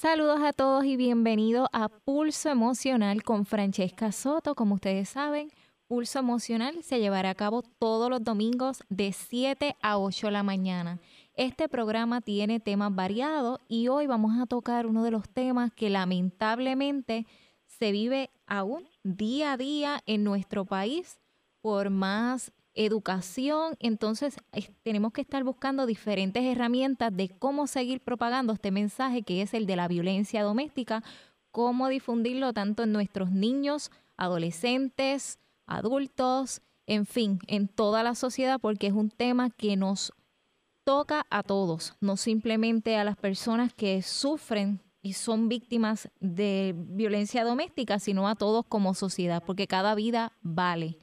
Saludos a todos y bienvenidos a Pulso Emocional con Francesca Soto. Como ustedes saben, Pulso Emocional se llevará a cabo todos los domingos de 7 a 8 de la mañana. Este programa tiene temas variados y hoy vamos a tocar uno de los temas que lamentablemente se vive aún día a día en nuestro país por más educación, entonces tenemos que estar buscando diferentes herramientas de cómo seguir propagando este mensaje que es el de la violencia doméstica, cómo difundirlo tanto en nuestros niños, adolescentes, adultos, en fin, en toda la sociedad, porque es un tema que nos toca a todos, no simplemente a las personas que sufren y son víctimas de violencia doméstica, sino a todos como sociedad, porque cada vida vale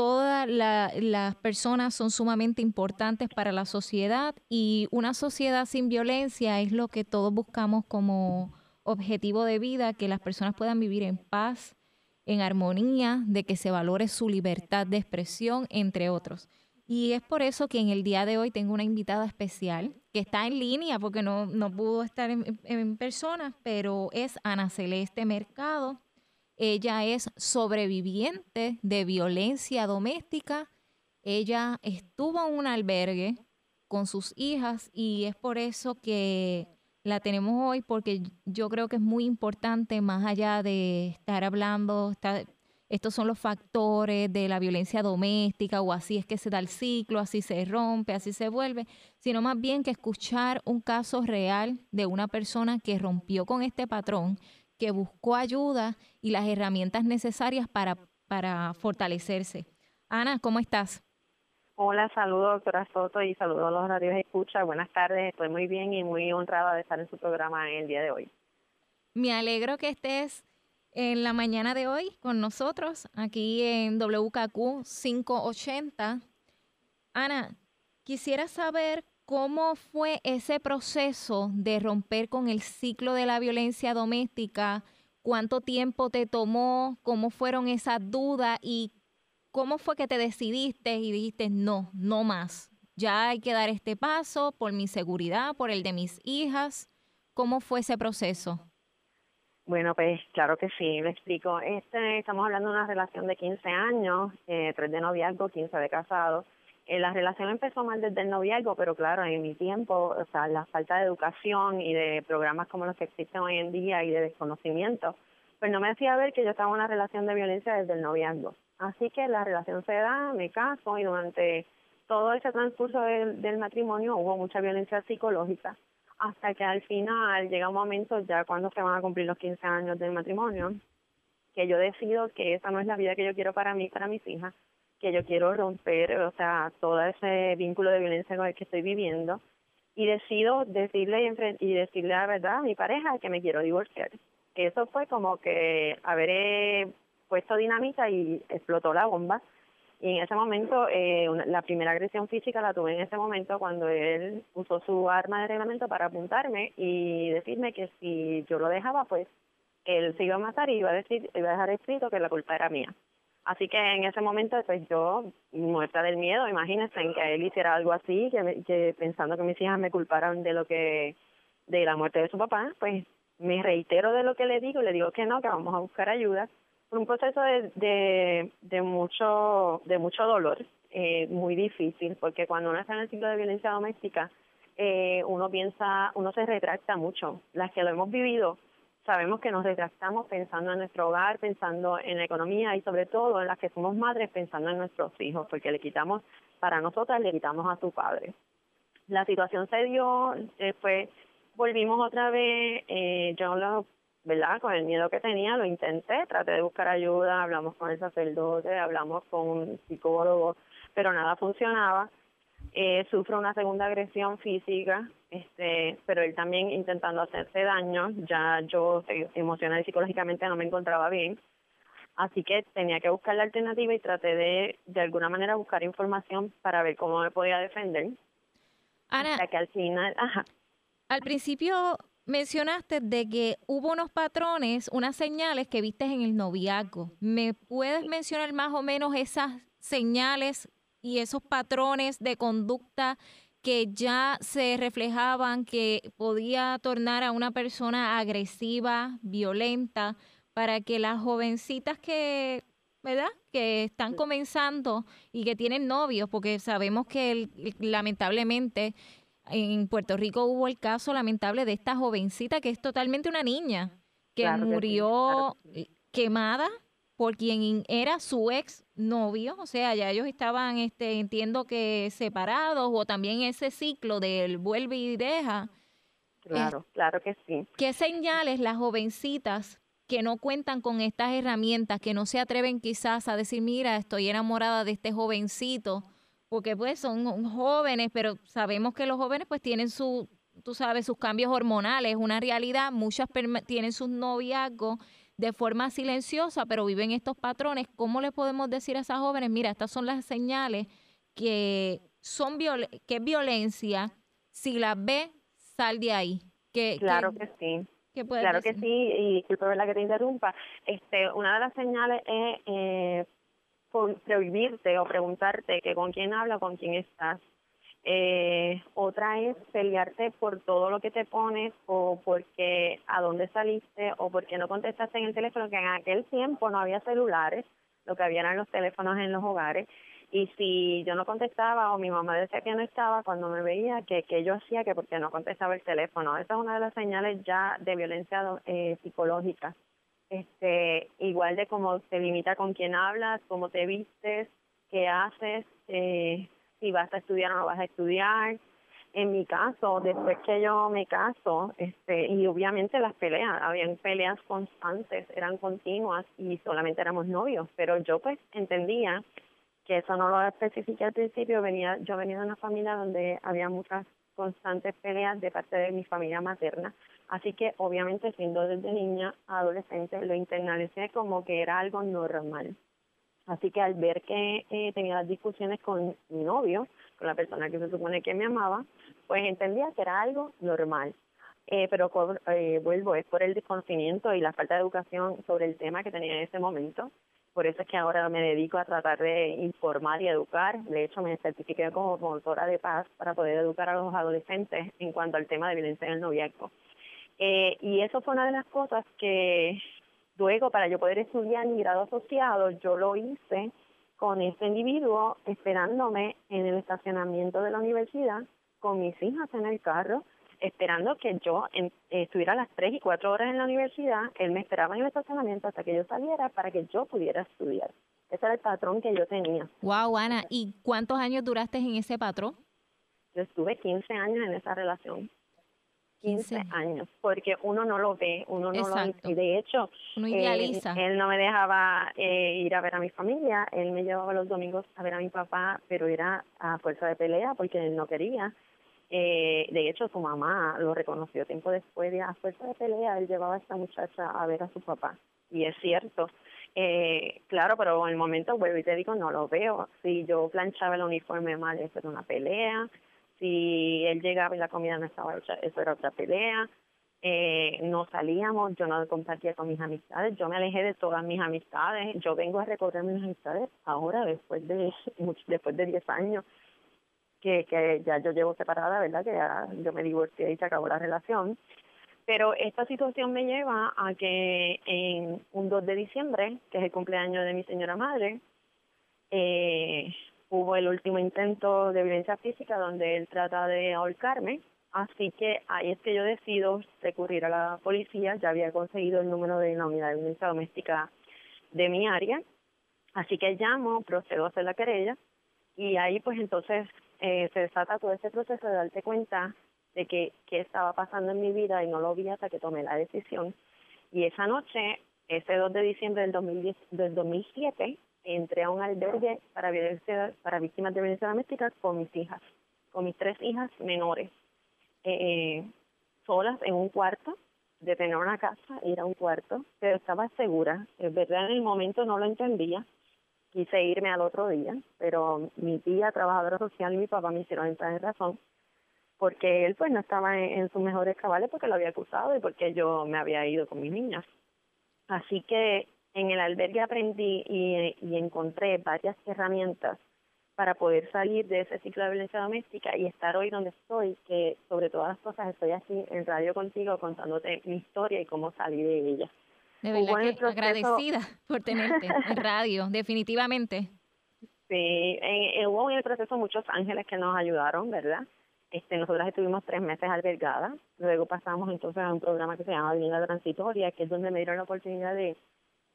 todas las personas son sumamente importantes para la sociedad y una sociedad sin violencia es lo que todos buscamos como objetivo de vida, que las personas puedan vivir en paz, en armonía, de que se valore su libertad de expresión, entre otros. Y es por eso que en el día de hoy tengo una invitada especial que está en línea porque no, no pudo estar en, en persona, pero es Ana Celeste Mercado. Ella es sobreviviente de violencia doméstica. Ella estuvo en un albergue con sus hijas y es por eso que la tenemos hoy porque yo creo que es muy importante más allá de estar hablando, estos son los factores de la violencia doméstica o así es que se da el ciclo, así se rompe, así se vuelve, sino más bien que escuchar un caso real de una persona que rompió con este patrón que buscó ayuda y las herramientas necesarias para, para fortalecerse. Ana, ¿cómo estás? Hola, saludos doctora Soto y saludos a los radios escucha. Buenas tardes, estoy muy bien y muy honrada de estar en su programa el día de hoy. Me alegro que estés en la mañana de hoy con nosotros aquí en WKQ 580. Ana, quisiera saber ¿Cómo fue ese proceso de romper con el ciclo de la violencia doméstica? ¿Cuánto tiempo te tomó? ¿Cómo fueron esas dudas? ¿Y cómo fue que te decidiste y dijiste, no, no más? Ya hay que dar este paso por mi seguridad, por el de mis hijas. ¿Cómo fue ese proceso? Bueno, pues claro que sí, me explico. Este, estamos hablando de una relación de 15 años, eh, 3 de noviazgo, 15 de casado. Eh, la relación empezó mal desde el noviazgo, pero claro, en mi tiempo, o sea, la falta de educación y de programas como los que existen hoy en día y de desconocimiento, pues no me hacía ver que yo estaba en una relación de violencia desde el noviazgo. Así que la relación se da, me caso y durante todo ese transcurso del, matrimonio hubo mucha violencia psicológica hasta que al final llega un momento ya cuando se van a cumplir los 15 años del matrimonio que yo decido que esa no es la vida que yo quiero para mí, para mis hijas, que yo quiero romper, o sea, todo ese vínculo de violencia con el que estoy viviendo y decido decirle y decirle la verdad a mi pareja que me quiero divorciar. Eso fue como que haber puesto dinamita y explotó la bomba. Y en ese momento, eh, la primera agresión física la tuve en ese momento cuando él usó su arma de reglamento para apuntarme y decirme que si yo lo dejaba, pues él se iba a matar y iba a decir, iba a dejar escrito que la culpa era mía. Así que en ese momento, pues yo, muerta del miedo, imagínense en que él hiciera algo así, que, que pensando que mis hijas me culparan de lo que, de la muerte de su papá, pues me reitero de lo que le digo, le digo que no, que vamos a buscar ayuda. Un proceso de, de, de mucho, de mucho dolor, eh, muy difícil, porque cuando uno está en el ciclo de violencia doméstica, eh, uno piensa, uno se retracta mucho. Las que lo hemos vivido, sabemos que nos retractamos pensando en nuestro hogar, pensando en la economía y sobre todo en las que somos madres pensando en nuestros hijos, porque le quitamos, para nosotras le quitamos a su padre. La situación se dio, después volvimos otra vez, eh, yo lo, ¿verdad? Con el miedo que tenía lo intenté, traté de buscar ayuda, hablamos con el sacerdote, hablamos con un psicólogo, pero nada funcionaba eh, sufre una segunda agresión física, este, pero él también intentando hacerse daño, ya yo eh, emocional y psicológicamente no me encontraba bien, así que tenía que buscar la alternativa y traté de de alguna manera buscar información para ver cómo me podía defender. Ana, que al final, ajá. Al principio mencionaste de que hubo unos patrones, unas señales que viste en el noviazgo. ¿Me puedes mencionar más o menos esas señales y esos patrones de conducta que ya se reflejaban que podía tornar a una persona agresiva, violenta, para que las jovencitas que, ¿verdad? Que están comenzando y que tienen novios, porque sabemos que lamentablemente en Puerto Rico hubo el caso lamentable de esta jovencita que es totalmente una niña, que murió quemada por quien era su ex novio, o sea, ya ellos estaban, este, entiendo que separados, o también ese ciclo del vuelve y deja. Claro, claro que sí. ¿Qué señales las jovencitas que no cuentan con estas herramientas, que no se atreven quizás a decir, mira, estoy enamorada de este jovencito, porque pues son jóvenes, pero sabemos que los jóvenes pues tienen su, tú sabes, sus cambios hormonales, una realidad, muchas tienen sus noviazgos de forma silenciosa, pero viven estos patrones, ¿cómo le podemos decir a esas jóvenes, mira, estas son las señales que son que es violencia, si las ve, sal de ahí? Que, claro que, sí. claro que sí, y disculpe la que te interrumpa. Este, una de las señales es eh, prohibirte o preguntarte que con quién habla, con quién estás. Eh, otra es pelearte por todo lo que te pones o porque a dónde saliste o porque no contestaste en el teléfono, que en aquel tiempo no había celulares, lo que había eran los teléfonos en los hogares. Y si yo no contestaba o mi mamá decía que no estaba, cuando me veía, que, que yo hacía que porque no contestaba el teléfono. Esa es una de las señales ya de violencia eh, psicológica. Este, igual de cómo te limita con quién hablas, cómo te vistes, qué haces, eh, si vas a estudiar o no vas a estudiar. En mi caso, después que yo me caso, este, y obviamente las peleas, habían peleas constantes, eran continuas y solamente éramos novios, pero yo pues entendía que eso no lo especifiqué al principio, venía, yo venía de una familia donde había muchas constantes peleas de parte de mi familia materna, así que obviamente siendo desde niña adolescente lo internalicé como que era algo normal. Así que al ver que eh, tenía las discusiones con mi novio, con la persona que se supone que me amaba, pues entendía que era algo normal. Eh, pero eh, vuelvo, es por el desconocimiento y la falta de educación sobre el tema que tenía en ese momento. Por eso es que ahora me dedico a tratar de informar y educar. De hecho, me certifiqué como promotora de paz para poder educar a los adolescentes en cuanto al tema de violencia en el noviazgo. Eh, y eso fue una de las cosas que Luego, para yo poder estudiar mi grado asociado, yo lo hice con este individuo esperándome en el estacionamiento de la universidad con mis hijas en el carro, esperando que yo estuviera a las 3 y 4 horas en la universidad. Él me esperaba en el estacionamiento hasta que yo saliera para que yo pudiera estudiar. Ese era el patrón que yo tenía. Wow, Ana, ¿y cuántos años duraste en ese patrón? Yo estuve 15 años en esa relación. 15 años, porque uno no lo ve, uno no lo y de hecho, uno idealiza. él no me dejaba eh, ir a ver a mi familia, él me llevaba los domingos a ver a mi papá, pero era a fuerza de pelea porque él no quería. Eh, de hecho, su mamá lo reconoció tiempo después de a fuerza de pelea, él llevaba a esta muchacha a ver a su papá. Y es cierto, eh, claro, pero en el momento vuelvo y te digo, no lo veo. Si yo planchaba el uniforme mal, eso era una pelea si él llegaba y la comida no estaba hecha, eso era otra pelea. Eh, no salíamos, yo no compartía con mis amistades, yo me alejé de todas mis amistades, yo vengo a recorrer mis amistades ahora, después de después de 10 años que, que ya yo llevo separada, ¿verdad? Que ya yo me divorcié y se acabó la relación. Pero esta situación me lleva a que en un 2 de diciembre, que es el cumpleaños de mi señora madre, eh, hubo el último intento de violencia física donde él trata de ahorcarme. Así que ahí es que yo decido recurrir a la policía. Ya había conseguido el número de la unidad de violencia doméstica de mi área. Así que llamo, procedo a hacer la querella y ahí pues entonces eh, se desata todo ese proceso de darte cuenta de que qué estaba pasando en mi vida y no lo vi hasta que tomé la decisión. Y esa noche, ese 2 de diciembre del, 2010, del 2007, entré a un albergue para violencia, para víctimas de violencia doméstica con mis hijas, con mis tres hijas menores, eh, solas en un cuarto, de tener una casa, ir a un cuarto, pero estaba segura, es verdad en el momento no lo entendía, quise irme al otro día, pero mi tía, trabajadora social y mi papá me hicieron entrar en razón, porque él pues no estaba en, en sus mejores cabales porque lo había acusado y porque yo me había ido con mis niñas. Así que en el albergue aprendí y, encontré varias herramientas para poder salir de ese ciclo de violencia doméstica y estar hoy donde estoy, que sobre todas las cosas estoy aquí en radio contigo contándote mi historia y cómo salí de ella. De verdad que agradecida por tenerte en radio, definitivamente. Sí, en, hubo en el proceso muchos ángeles que nos ayudaron, ¿verdad? Este, nosotras estuvimos tres meses albergadas, luego pasamos entonces a un programa que se llama Vivienda Transitoria, que es donde me dieron la oportunidad de,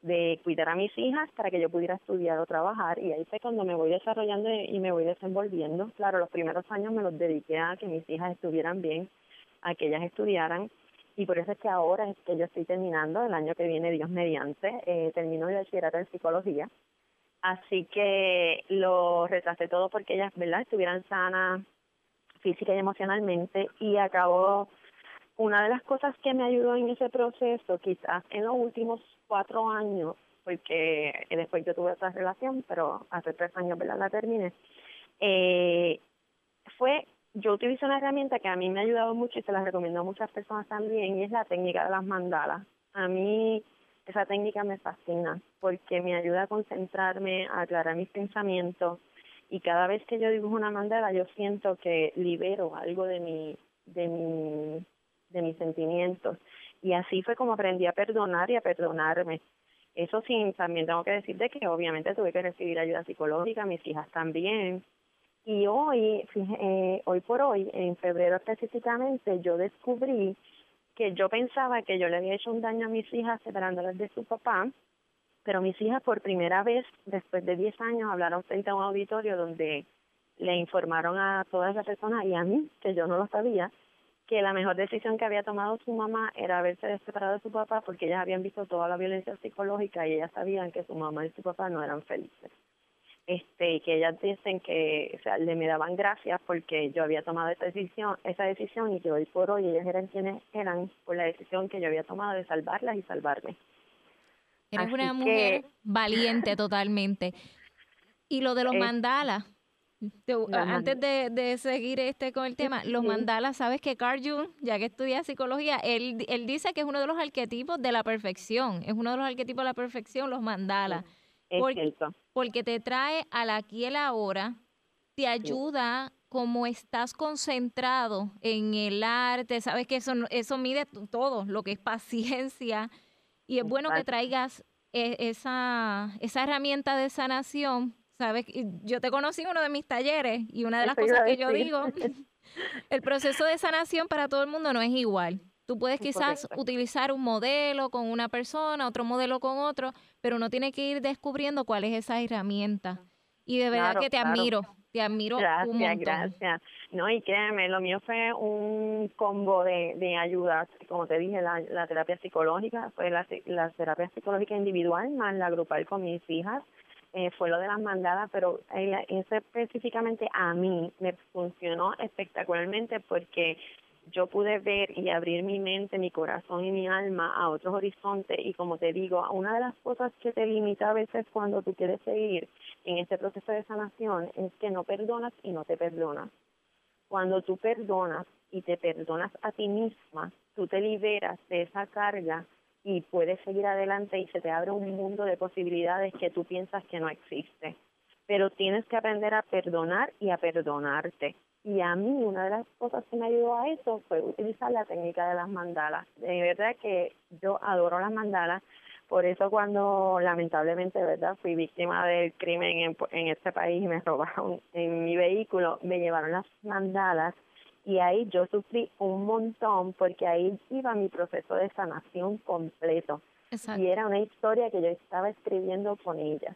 de cuidar a mis hijas para que yo pudiera estudiar o trabajar y ahí fue cuando me voy desarrollando y me voy desenvolviendo. Claro, los primeros años me los dediqué a que mis hijas estuvieran bien, a que ellas estudiaran y por eso es que ahora es que yo estoy terminando, el año que viene, Dios mediante, eh, termino de bachillerato en psicología. Así que lo retrasé todo porque ellas, ¿verdad?, estuvieran sanas física y emocionalmente y acabó una de las cosas que me ayudó en ese proceso, quizás en los últimos cuatro años, porque después yo tuve otra relación, pero hace tres años ¿verdad? la terminé, eh, fue, yo utilicé una herramienta que a mí me ha ayudado mucho y se la recomiendo a muchas personas también, y es la técnica de las mandalas. A mí esa técnica me fascina porque me ayuda a concentrarme, a aclarar mis pensamientos, y cada vez que yo dibujo una mandala yo siento que libero algo de mi de mi de mis sentimientos y así fue como aprendí a perdonar y a perdonarme. Eso sí también tengo que decir de que obviamente tuve que recibir ayuda psicológica mis hijas también. Y hoy eh, hoy por hoy en febrero específicamente yo descubrí que yo pensaba que yo le había hecho un daño a mis hijas separándolas de su papá pero mis hijas por primera vez, después de 10 años, hablaron frente a un auditorio donde le informaron a todas las personas y a mí, que yo no lo sabía, que la mejor decisión que había tomado su mamá era haberse separado de su papá porque ellas habían visto toda la violencia psicológica y ellas sabían que su mamá y su papá no eran felices. Este, que ellas dicen que, o sea, le me daban gracias porque yo había tomado esa decisión, esa decisión y que hoy por hoy ellas eran quienes eran por la decisión que yo había tomado de salvarlas y salvarme. Eres una mujer valiente totalmente. Y lo de los mandalas, antes de, seguir este con el tema, los mandalas, sabes que Carl Jung, ya que estudia psicología, él, él dice que es uno de los arquetipos de la perfección, es uno de los arquetipos de la perfección, los mandalas. porque, porque te trae al aquí y el ahora, te ayuda como estás concentrado en el arte, sabes que eso, eso mide todo, lo que es paciencia, y es bueno que traigas e, esa, esa herramienta de sanación. Sabes, yo te conocí en uno de mis talleres y una de las cosas que yo digo, el proceso de sanación para todo el mundo no es igual. Tú puedes quizás utilizar un modelo con una persona, otro modelo con otro, pero uno tiene que ir descubriendo cuál es esa herramienta. Y de verdad que te admiro, te admiro gracias, un montón. Gracias, No, y créeme, lo mío fue un combo de, de ayudas, como te dije, la, la terapia psicológica, fue la, la terapia psicológica individual más la grupal con mis hijas, eh, fue lo de las mandadas, pero ese específicamente a mí me funcionó espectacularmente porque yo pude ver y abrir mi mente, mi corazón y mi alma a otros horizontes y como te digo, una de las cosas que te limita a veces cuando tú quieres seguir en este proceso de sanación es que no perdonas y no te perdonas. Cuando tú perdonas y te perdonas a ti misma, tú te liberas de esa carga y puedes seguir adelante y se te abre un mundo de posibilidades que tú piensas que no existe. Pero tienes que aprender a perdonar y a perdonarte y a mí una de las cosas que me ayudó a eso fue utilizar la técnica de las mandalas. De verdad que yo adoro las mandalas, por eso cuando lamentablemente, ¿verdad? Fui víctima del crimen en, en este país y me robaron en mi vehículo, me llevaron las mandalas y ahí yo sufrí un montón porque ahí iba mi proceso de sanación completo. Y era una historia que yo estaba escribiendo con ellas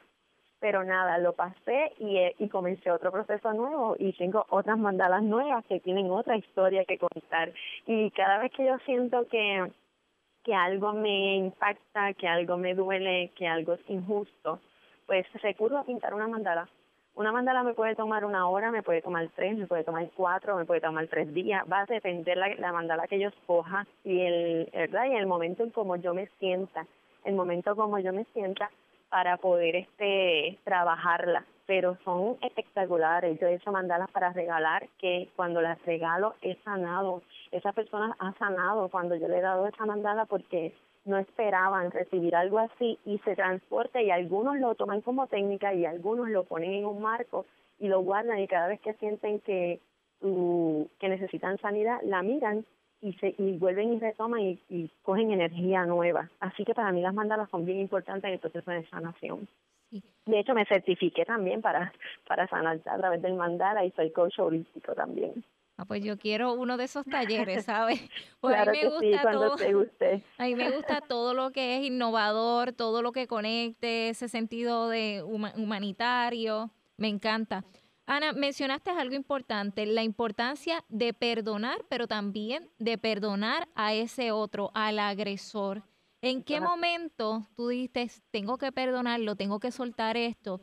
pero nada, lo pasé y, eh, y comencé otro proceso nuevo y tengo otras mandalas nuevas que tienen otra historia que contar y cada vez que yo siento que que algo me impacta, que algo me duele, que algo es injusto, pues recurro a pintar una mandala. Una mandala me puede tomar una hora, me puede tomar tres, me puede tomar cuatro, me puede tomar tres días. Va a depender la, la mandala que yo escoja y el, ¿verdad? y el momento en como yo me sienta. El momento como yo me sienta para poder este trabajarla, pero son espectaculares. Yo he hecho mandalas para regalar que cuando las regalo he sanado. Esa persona ha sanado cuando yo le he dado esa mandala porque no esperaban recibir algo así y se transporta y algunos lo toman como técnica y algunos lo ponen en un marco y lo guardan y cada vez que sienten que, que necesitan sanidad, la miran y, se, y vuelven y retoman y, y cogen energía nueva. Así que para mí las mandalas son bien importantes en el proceso de sanación. De hecho, me certifiqué también para, para sanar a través del mandala y soy coach holístico también. Ah, pues yo quiero uno de esos talleres, ¿sabes? Pues claro a mí me gusta sí, todo, te guste. A mí me gusta todo lo que es innovador, todo lo que conecte, ese sentido de humanitario, me encanta. Ana, mencionaste algo importante, la importancia de perdonar, pero también de perdonar a ese otro, al agresor. ¿En qué momento tú dijiste, tengo que perdonarlo, tengo que soltar esto?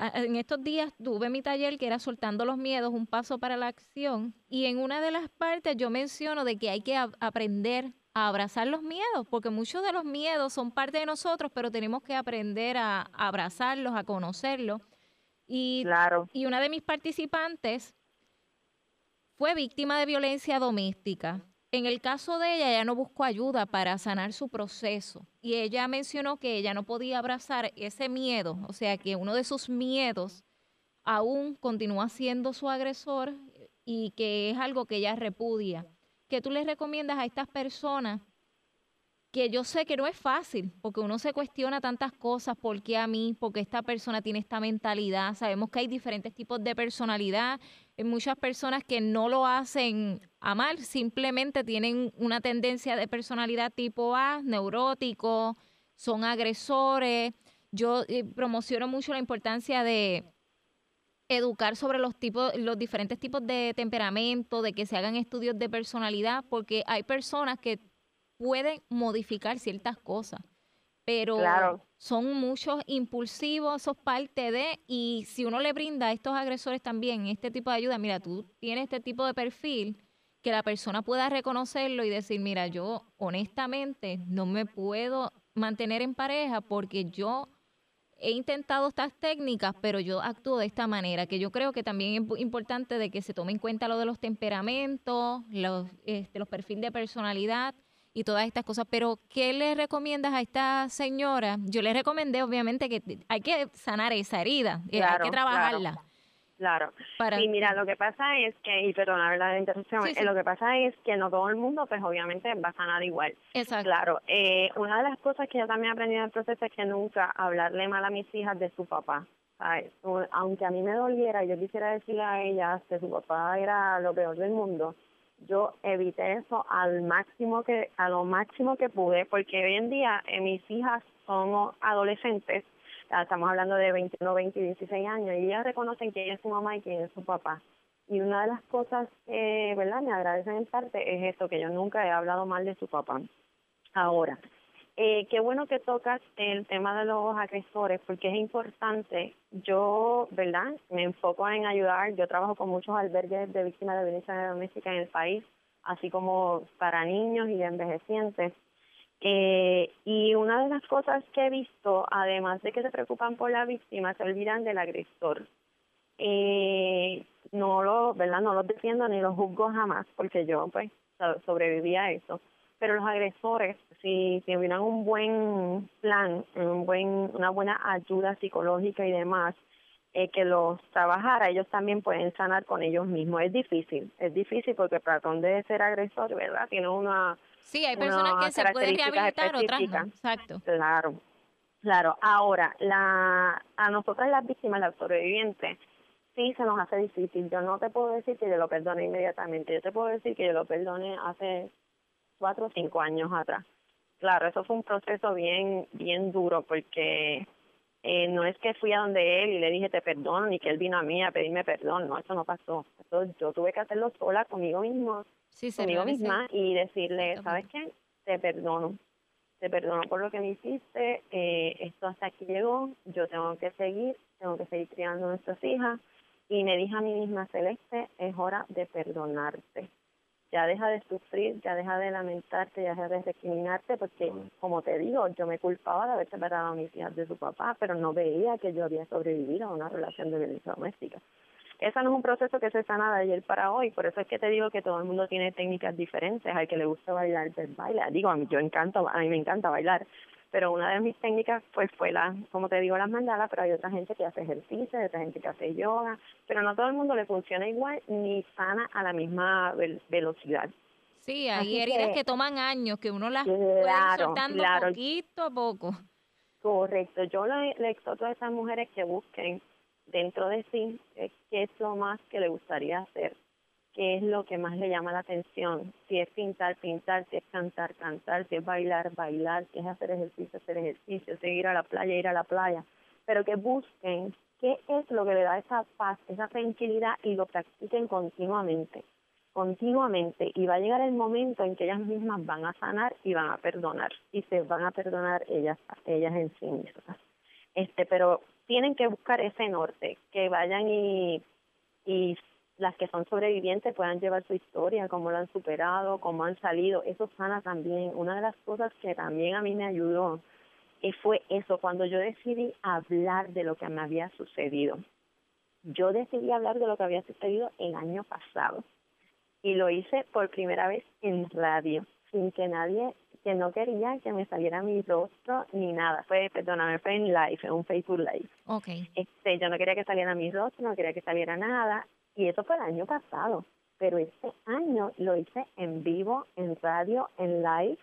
En estos días tuve mi taller que era soltando los miedos, un paso para la acción, y en una de las partes yo menciono de que hay que aprender a abrazar los miedos, porque muchos de los miedos son parte de nosotros, pero tenemos que aprender a, abrazarlos, a conocerlos. Y, y una de mis participantes fue víctima de violencia doméstica. En el caso de ella, ella no buscó ayuda para sanar su proceso y ella mencionó que ella no podía abrazar ese miedo, o sea que uno de sus miedos aún continúa siendo su agresor y que es algo que ella repudia. ¿Qué tú les recomiendas a estas personas? Que yo sé que no es fácil, porque uno se cuestiona tantas cosas, ¿por qué a mí? Porque esta persona tiene esta mentalidad. Sabemos que hay diferentes tipos de personalidad muchas personas que no lo hacen a mal, simplemente tienen una tendencia de personalidad tipo A, neurótico, son agresores. Yo eh, promociono mucho la importancia de educar sobre los tipos, los diferentes tipos de temperamento, de que se hagan estudios de personalidad, porque hay personas que pueden modificar ciertas cosas pero son muchos impulsivos, eso es parte de, y si uno le brinda a estos agresores también este tipo de ayuda, mira, tú tienes este tipo de perfil, que la persona pueda reconocerlo y decir, mira, yo honestamente no me puedo mantener en pareja porque yo he intentado estas técnicas, pero yo actúo de esta manera, que yo creo que también es importante de que se tome en cuenta lo de los temperamentos, los, este, los perfiles de personalidad, y todas estas cosas. Pero, ¿qué le recomiendas a esta señora? Yo le recomendé, obviamente, que hay que sanar esa herida, eh, hay que trabajarla. Claro. Y mira, lo que pasa es que, y perdona la interrupción, eh, lo que pasa es que no todo el mundo, pues obviamente va a sanar igual. Exacto. Claro. Eh, una de las cosas que yo también he aprendido en el proceso es que nunca hablarle mal a mis hijas de su papá. Aunque a mí me doliera, yo quisiera decirle a ellas que su papá era lo peor del mundo, yo evité eso al máximo que a lo máximo que pude porque hoy en día eh, mis hijas son adolescentes estamos hablando de 21, 20 y 16 años y ellas reconocen ella es su mamá y que es su papá. Y una de las cosas que verdad me agradecen en parte es esto que yo nunca he hablado mal de su papá. Ahora eh, qué bueno que tocas el tema de los agresores porque es importante. Yo, ¿verdad? Me enfoco en ayudar. Yo trabajo con muchos albergues de víctimas de violencia doméstica en el país, así como para niños y envejecientes. Eh, y una de las cosas que he visto, además de que se preocupan por la víctima, se olvidan del agresor. Eh, no lo, ¿verdad? No los defiendo ni los juzgo jamás, porque yo, pues, sobreviví a eso pero los agresores, si, si hubieran un buen plan, un buen, una buena ayuda psicológica y demás, eh, que los trabajara, ellos también pueden sanar con ellos mismos. Es difícil, es difícil porque para de ser agresor, ¿verdad? Tiene una. Sí, hay personas que se pueden rehabilitar, otras no. Exacto. Claro, claro. Ahora, la, a nosotras las víctimas, las sobrevivientes, sí se nos hace difícil. Yo no te puedo decir que yo lo perdone inmediatamente. Yo te puedo decir que yo lo perdone hace cuatro o cinco años atrás. Claro, eso fue un proceso bien, bien duro porque eh, no es que fui a donde él y le dije te perdono ni que él vino a mí a pedirme perdón, no, eso no pasó. Eso, yo tuve que hacerlo sola conmigo mismo, conmigo misma y decirle, ¿sabes qué? Te perdono, te perdono por lo que me hiciste, eh, esto hasta aquí llegó, yo tengo que seguir, tengo que seguir criando a nuestras hijas y me dije a mí misma, Celeste, es hora de perdonarte ya deja de sufrir, ya deja de lamentarte, ya deja de recriminarte, porque como te digo, yo me culpaba de haber separado a mis hijas de su papá, pero no veía que yo había sobrevivido a una relación de violencia doméstica. Ese no es un proceso que se sana de ayer para hoy, por eso es que te digo que todo el mundo tiene técnicas diferentes, al que le gusta bailar, pues baila. Digo, a mí, yo encanto, a mí me encanta bailar, pero una de mis técnicas pues fue la, como te digo, las mandalas, pero hay otra gente que hace ejercicio, hay otra gente que hace yoga, pero no todo el mundo le funciona igual ni sana a la la velocidad. Sí, hay heridas que, toman años, que uno las puede ir soltando poquito a poco. Correcto, yo le, le exhorto a esas mujeres que busquen dentro de sí eh, qué es lo más que le gustaría hacer, es lo que más le llama la atención, si es pintar, pintar, si es cantar, cantar, si es bailar, bailar, si es hacer ejercicio, hacer ejercicio, si ir a la playa, ir a la playa, pero que busquen qué es lo que le da esa paz, esa tranquilidad y lo practiquen continuamente, continuamente. Y va a llegar el momento en que ellas mismas van a sanar y van a perdonar y se van a perdonar ellas, ellas en sí mismas. Este, pero tienen que buscar ese norte, que vayan y las que son sobrevivientes puedan llevar su historia, cómo lo han superado, cómo han salido. Eso sana también. Una de las cosas que también a mí me ayudó y fue eso, cuando yo decidí hablar de lo que me había sucedido. Yo decidí hablar de lo que había sucedido el año pasado y lo hice por primera vez en radio, sin que nadie, que no quería que me saliera mi rostro ni nada. Fue, perdóname, fue en live, en un Facebook Live. Okay. Este, yo no quería que saliera mi rostro, no quería que saliera nada y eso fue el año pasado. Pero este año lo hice en vivo, en radio, en live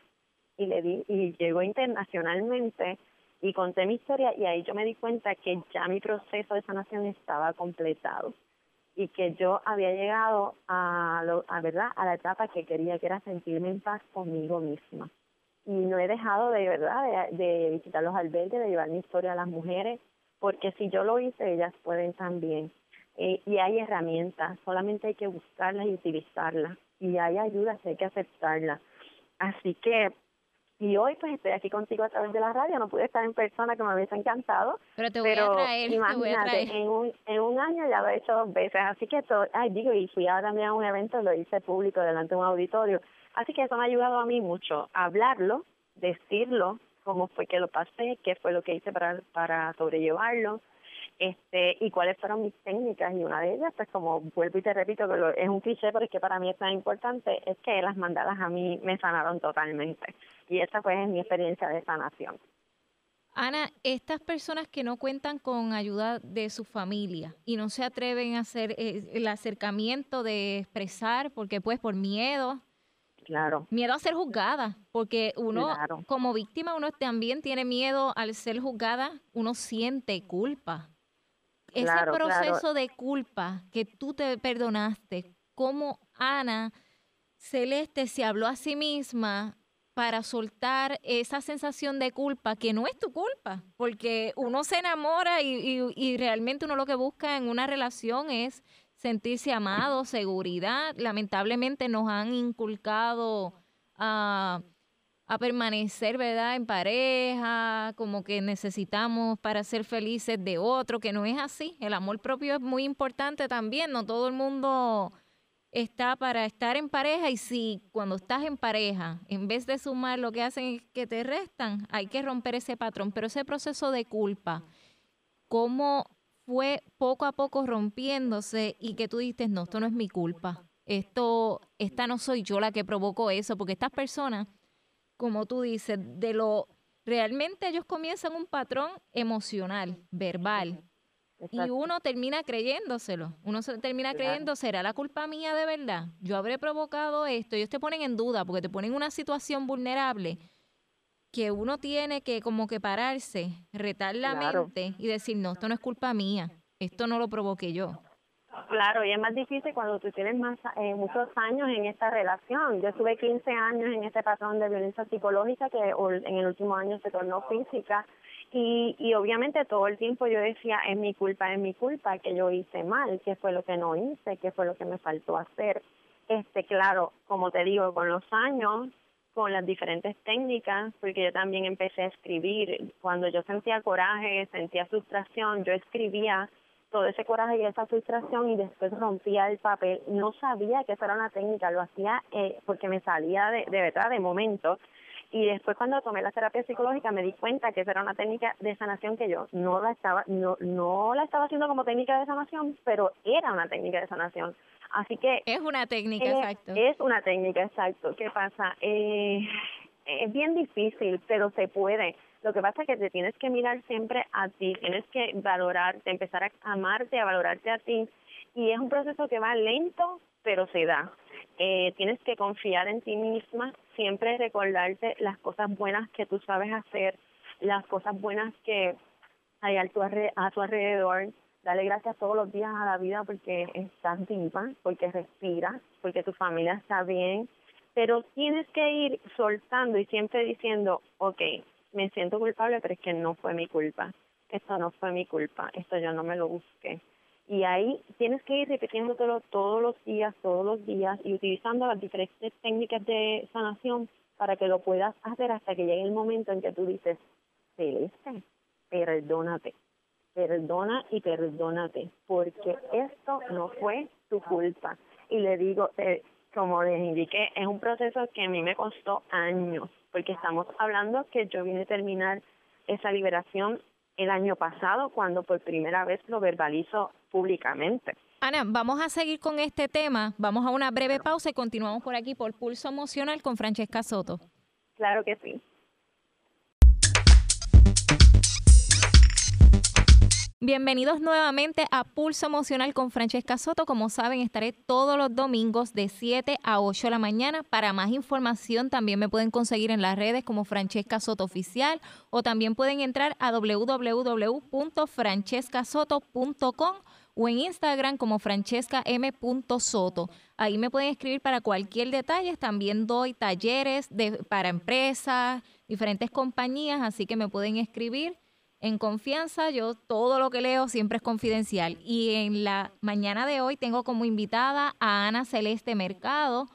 y le di y llegó internacionalmente y conté mi historia y ahí yo me di cuenta que ya mi proceso de sanación estaba completado y que yo había llegado a, lo, a verdad a la etapa que quería que era sentirme en paz conmigo misma y no he dejado de verdad de, de visitar los albergues de llevar mi historia a las mujeres porque si yo lo hice ellas pueden también eh, y hay herramientas solamente hay que buscarlas y utilizarlas. Y hay ayudas hay que aceptarlas así que y hoy pues estoy aquí contigo a través de la radio, no pude estar en persona que me hubiese encantado. Pero te voy a traer, imagínate, En, un, en un año ya lo he hecho dos veces, así que, todo, ay, digo, y fui ahora también a un evento, lo hice público delante de un auditorio, así que eso me ha ayudado a mí mucho, hablarlo, decirlo, cómo fue que lo pasé, qué fue lo que hice para, para sobrellevarlo, este y cuáles fueron mis técnicas y una de ellas pues como vuelvo y te repito que es un cliché pero es que para mí es tan importante es que las mandalas a mí me sanaron totalmente. Y esa fue mi experiencia de sanación. Ana, estas personas que no cuentan con ayuda de su familia y no se atreven a hacer eh, el acercamiento de expresar porque pues por miedo. Claro. Miedo a ser juzgada, porque uno como víctima uno también tiene miedo al ser juzgada, uno siente culpa ese proceso de culpa que tú te perdonaste, cómo Ana Celeste se habló a sí misma para soltar esa sensación de culpa que no es tu culpa, porque uno se enamora y, realmente uno lo que busca en una relación es sentirse amado, seguridad. Lamentablemente nos han inculcado a a permanecer, ¿verdad? En pareja, como que necesitamos para ser felices de otro, que no es así. El amor propio es muy importante también, no todo el mundo está para estar en pareja y si cuando estás en pareja, en vez de sumar, lo que hacen es que te restan, hay que romper ese patrón, pero ese proceso de culpa, ¿cómo fue poco a poco rompiéndose y que tú dices, no, esto no es mi culpa, esto, esta no soy yo la que provocó eso, porque estas personas como tú dices, de lo realmente ellos comienzan un patrón emocional, verbal. Y uno termina creyéndoselo. Uno se termina creyendo, ¿será la culpa mía de verdad? Yo habré provocado esto. Ellos te ponen en duda porque te ponen en una situación vulnerable que uno tiene que como que pararse, retar la mente y decir, no, esto no es culpa mía. Esto no lo provoqué yo. Claro, y es más difícil cuando tú tienes más eh, muchos años en esta relación. Yo estuve 15 años en este patrón de violencia psicológica que en el último año se tornó física y, y obviamente todo el tiempo yo decía, es mi culpa, es mi culpa que yo hice mal, qué fue lo que no hice, qué fue lo que me faltó hacer. Este, claro, como te digo, con los años, con las diferentes técnicas, porque yo también empecé a escribir. Cuando yo sentía coraje, sentía frustración, yo escribía todo ese coraje y esa frustración y después rompía el papel. No sabía que eso era una técnica, lo hacía eh, porque me salía de, de verdad de momento. Y después cuando tomé la terapia psicológica me di cuenta que esa era una técnica de sanación que yo no la estaba no no la estaba haciendo como técnica de sanación, pero era una técnica de sanación. Así que es una técnica, exacto. Es una técnica, exacto. ¿Qué pasa? Eh, es bien difícil, pero se puede. Lo que pasa es que te tienes que mirar siempre a ti, tienes que valorarte, empezar a amarte, a valorarte a ti. Y es un proceso que va lento, pero se da. Eh, tienes que confiar en ti misma, siempre recordarte las cosas buenas que tú sabes hacer, las cosas buenas que hay a tu, a tu alrededor. Dale gracias todos los días a la vida porque estás viva, porque respiras, porque tu familia está bien. Pero tienes que ir soltando y siempre diciendo, ok, me siento culpable, pero es que no fue mi culpa. Esto no fue mi culpa, esto yo no me lo busqué. Y ahí tienes que ir repitiéndotelo todos los días, todos los días y utilizando las diferentes técnicas de sanación para que lo puedas hacer hasta que llegue el momento en que tú dices, Celeste, perdónate, perdona y perdónate, porque esto no fue tu culpa. Y le digo, eh, como les indiqué, es un proceso que a mí me costó años, porque estamos hablando que yo vine a terminar esa liberación el año pasado cuando por primera vez lo verbalizo públicamente. Ana, vamos a seguir con este tema. Vamos a una breve pausa y continuamos por aquí por Pulso Emocional con Francesca Soto. Claro que sí. Bienvenidos nuevamente a Pulso Emocional con Francesca Soto. Como saben, estaré todos los domingos de 7 a 8 de la mañana. Para más información también me pueden conseguir en las redes como Francesca Soto Oficial o también pueden entrar a www.francescasoto.com o en Instagram como Francesca M. Soto. Ahí me pueden escribir para cualquier detalle. También doy talleres de, para empresas, diferentes compañías, así que me pueden escribir en confianza. Yo todo lo que leo siempre es confidencial. Y en la mañana de hoy tengo como invitada a Ana Celeste Mercado,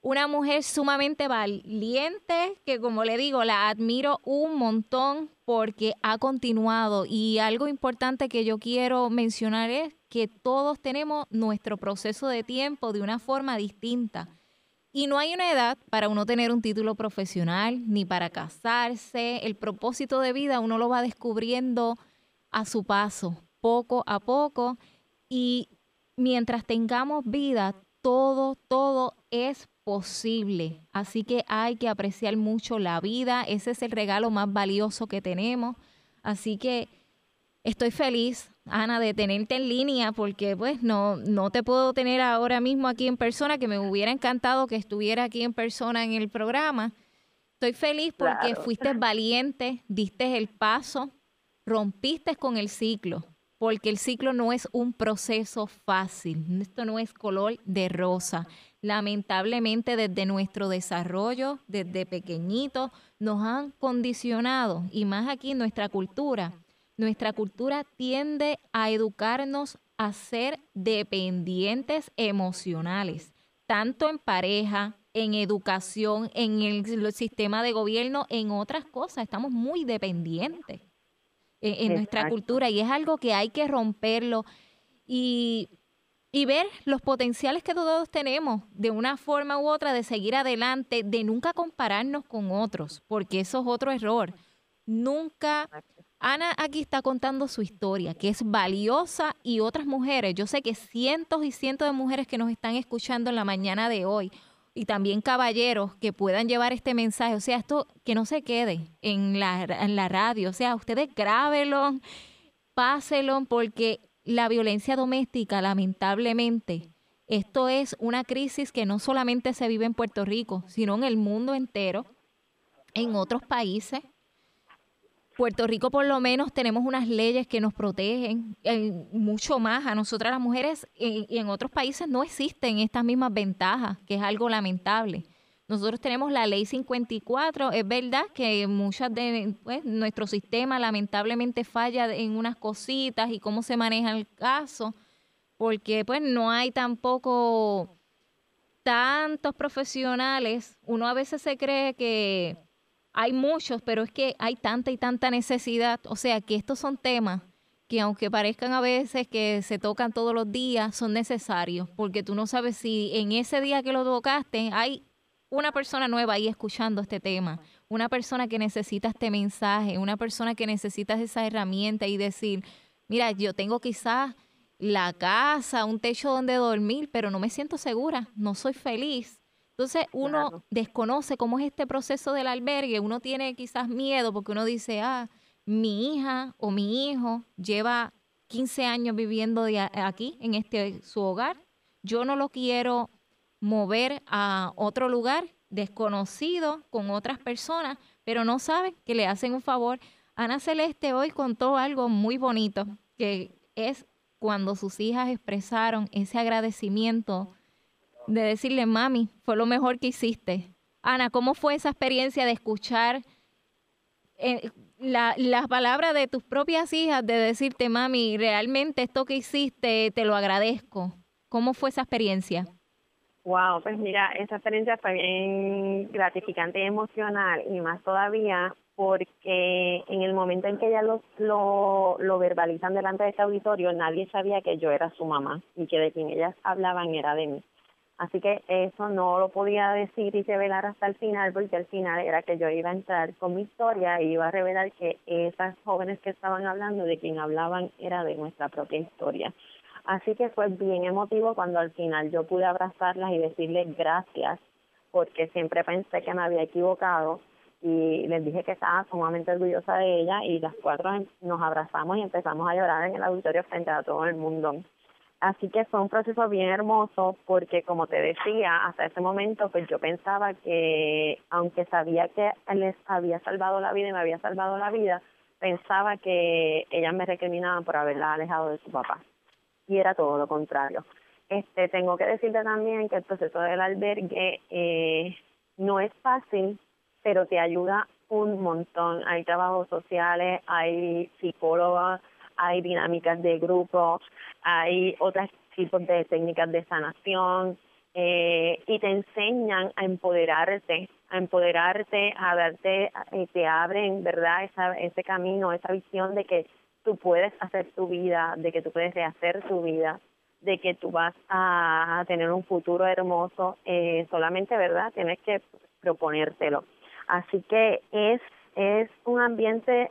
una mujer sumamente valiente que como le digo, la admiro un montón porque ha continuado. Y algo importante que yo quiero mencionar es que todos tenemos nuestro proceso de tiempo de una forma distinta. Y no hay una edad para uno tener un título profesional, ni para casarse. El propósito de vida uno lo va descubriendo a su paso, poco a poco. Y mientras tengamos vida, todo, todo es posible. Así que hay que apreciar mucho la vida. Ese es el regalo más valioso que tenemos. Así que estoy feliz Ana, de tenerte en línea, porque pues no, no te puedo tener ahora mismo aquí en persona, que me hubiera encantado que estuviera aquí en persona en el programa. Estoy feliz porque fuiste valiente, diste el paso, rompiste con el ciclo, porque el ciclo no es un proceso fácil, esto no es color de rosa. Lamentablemente desde nuestro desarrollo, desde pequeñitos, nos han condicionado, y más aquí en nuestra cultura, nuestra cultura tiende a educarnos a ser dependientes emocionales, tanto en pareja, en educación, en el, sistema de gobierno, en otras cosas. Estamos muy dependientes en, nuestra cultura y es algo que hay que romperlo y, y ver los potenciales que todos tenemos de una forma u otra de seguir adelante, de nunca compararnos con otros, porque eso es otro error. Nunca Ana aquí está contando su historia, que es valiosa y otras mujeres, yo sé que cientos y cientos de mujeres que nos están escuchando en la mañana de hoy y también caballeros que puedan llevar este mensaje, o sea, esto que no se quede en la, en la radio, o sea, ustedes grábelo, páselo, porque la violencia doméstica, lamentablemente, esto es una crisis que no solamente se vive en Puerto Rico, sino en el mundo entero, en otros países Puerto Rico por lo menos tenemos unas leyes que nos protegen mucho más a nosotras las mujeres y, en otros países no existen estas mismas ventajas, que es algo lamentable. Nosotros tenemos la ley 54, es verdad que muchas de pues, nuestro sistema lamentablemente falla en unas cositas y cómo se maneja el caso, porque pues no hay tampoco tantos profesionales. Uno a veces se cree que hay muchos, pero es que hay tanta y tanta necesidad. O sea, que estos son temas que aunque parezcan a veces que se tocan todos los días, son necesarios, porque tú no sabes si en ese día que lo tocaste hay una persona nueva ahí escuchando este tema, una persona que necesita este mensaje, una persona que necesita esa herramienta y decir, mira, yo tengo quizás la casa, un techo donde dormir, pero no me siento segura, no soy feliz Entonces uno desconoce cómo es este proceso del albergue, uno tiene quizás miedo porque uno dice, ah, mi hija o mi hijo lleva 15 años viviendo de aquí, en este su hogar, yo no lo quiero mover a otro lugar desconocido con otras personas, pero no saben que le hacen un favor. Ana Celeste hoy contó algo muy bonito, que es cuando sus hijas expresaron ese agradecimiento de decirle, mami, fue lo mejor que hiciste. Ana, ¿cómo fue esa experiencia de escuchar eh, las palabras de tus propias hijas, de decirte, mami, realmente esto que hiciste, te lo agradezco? ¿Cómo fue esa experiencia? Wow, pues mira, esa experiencia fue bien gratificante y emocional y más todavía porque en el momento en que ellas lo, lo, lo verbalizan delante de este auditorio, nadie sabía que yo era su mamá y que de quien ellas hablaban era de mí. Así que eso no lo podía decir y revelar hasta el final, porque al final era que yo iba a entrar con mi historia y iba a revelar que esas jóvenes que estaban hablando, de quien hablaban, era de nuestra propia historia. Así que fue bien emotivo cuando al final yo pude abrazarlas y decirles gracias, porque siempre pensé que me había equivocado y les dije que estaba sumamente orgullosa de ella y las cuatro nos abrazamos y empezamos a llorar en el auditorio frente a todo el mundo. Así que fue un proceso bien hermoso porque, como te decía, hasta ese momento, pues yo pensaba que, aunque sabía que les había salvado la vida y me había salvado la vida, pensaba que ellas me recriminaban por haberla alejado de su papá. Y era todo lo contrario. Este, tengo que decirte también que el proceso del albergue eh, no es fácil, pero te ayuda un montón. Hay trabajos sociales, hay psicólogas, hay dinámicas de grupo, hay otros tipos de técnicas de sanación eh, y te enseñan a empoderarte, a empoderarte, a darte, eh, te abren, ¿verdad? Esa, ese camino, esa visión de que tú puedes hacer tu vida, de que tú puedes rehacer tu vida, de que tú vas a tener un futuro hermoso, eh, solamente, ¿verdad? Tienes que proponértelo. Así que es, es un ambiente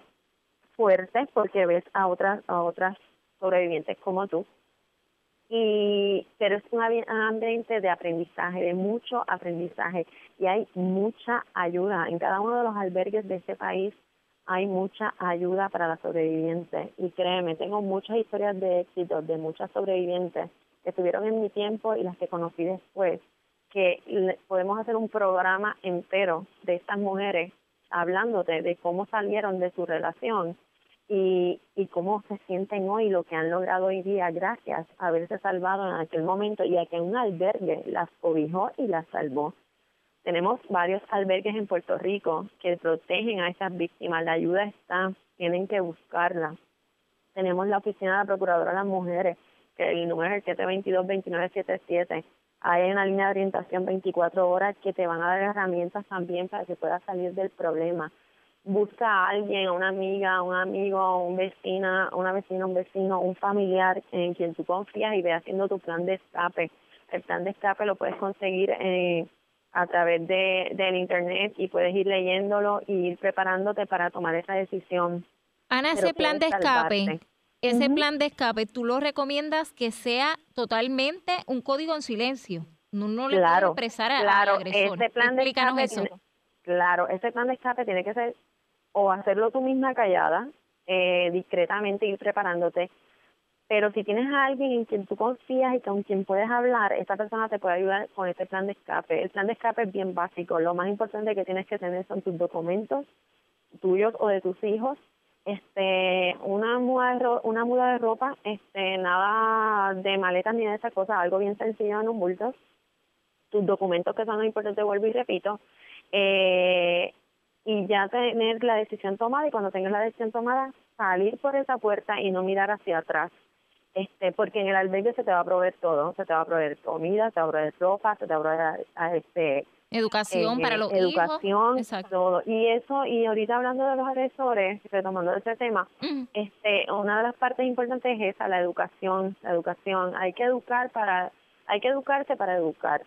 fuerte porque ves a otras, a otras sobrevivientes como tú. Y, pero es un ambiente de aprendizaje, de mucho aprendizaje. Y hay mucha ayuda. En cada uno de los albergues de este país hay mucha ayuda para las sobrevivientes. Y créeme, tengo muchas historias de éxito de muchas sobrevivientes que estuvieron en mi tiempo y las que conocí después, que podemos hacer un programa entero de estas mujeres hablándote de cómo salieron de su relación y, y cómo se sienten hoy, lo que han logrado hoy día gracias a haberse salvado en aquel momento y a que un albergue las cobijó y las salvó. Tenemos varios albergues en Puerto Rico que protegen a esas víctimas. La ayuda está, tienen que buscarla. Tenemos la oficina de la Procuradora de las Mujeres, que el número es el 722-2977. Hay una línea de orientación 24 horas que te van a dar herramientas también para que puedas salir del problema busca a alguien, a una amiga, un amigo, un vecina, una vecina, un vecino, un familiar en quien tú confías y ve haciendo tu plan de escape. El plan de escape lo puedes conseguir eh, a través de del internet y puedes ir leyéndolo y ir preparándote para tomar esa decisión. Ana, ese plan de escape, ese plan de escape, ¿tú lo recomiendas que sea totalmente un código en silencio? No, no le claro, expresar a, claro, agresor. Ese plan de escape claro, ese plan de escape tiene que ser o hacerlo tú misma callada, eh, discretamente ir preparándote. Pero si tienes a alguien en quien tú confías y con quien puedes hablar, esa persona te puede ayudar con este plan de escape. El plan de escape es bien básico. Lo más importante que tienes que tener son tus documentos, tuyos o de tus hijos, este una muda de una muda de ropa este nada de maletas ni de esas cosas algo bien sencillo en un bulto. Tus documentos que son lo importante vuelvo y repito eh, y ya tener la decisión tomada y cuando tengas la decisión tomada salir por esa puerta y no mirar hacia atrás. Este porque en el albergue se te va a proveer todo se te va a proveer comida se te va a proveer ropa se te va a proveer este educación para los educación hijos. todo. Y eso y ahorita hablando de los agresores retomando ese tema este una de las partes importantes es esa la educación la educación. Hay que educar para hay que educarse para educar.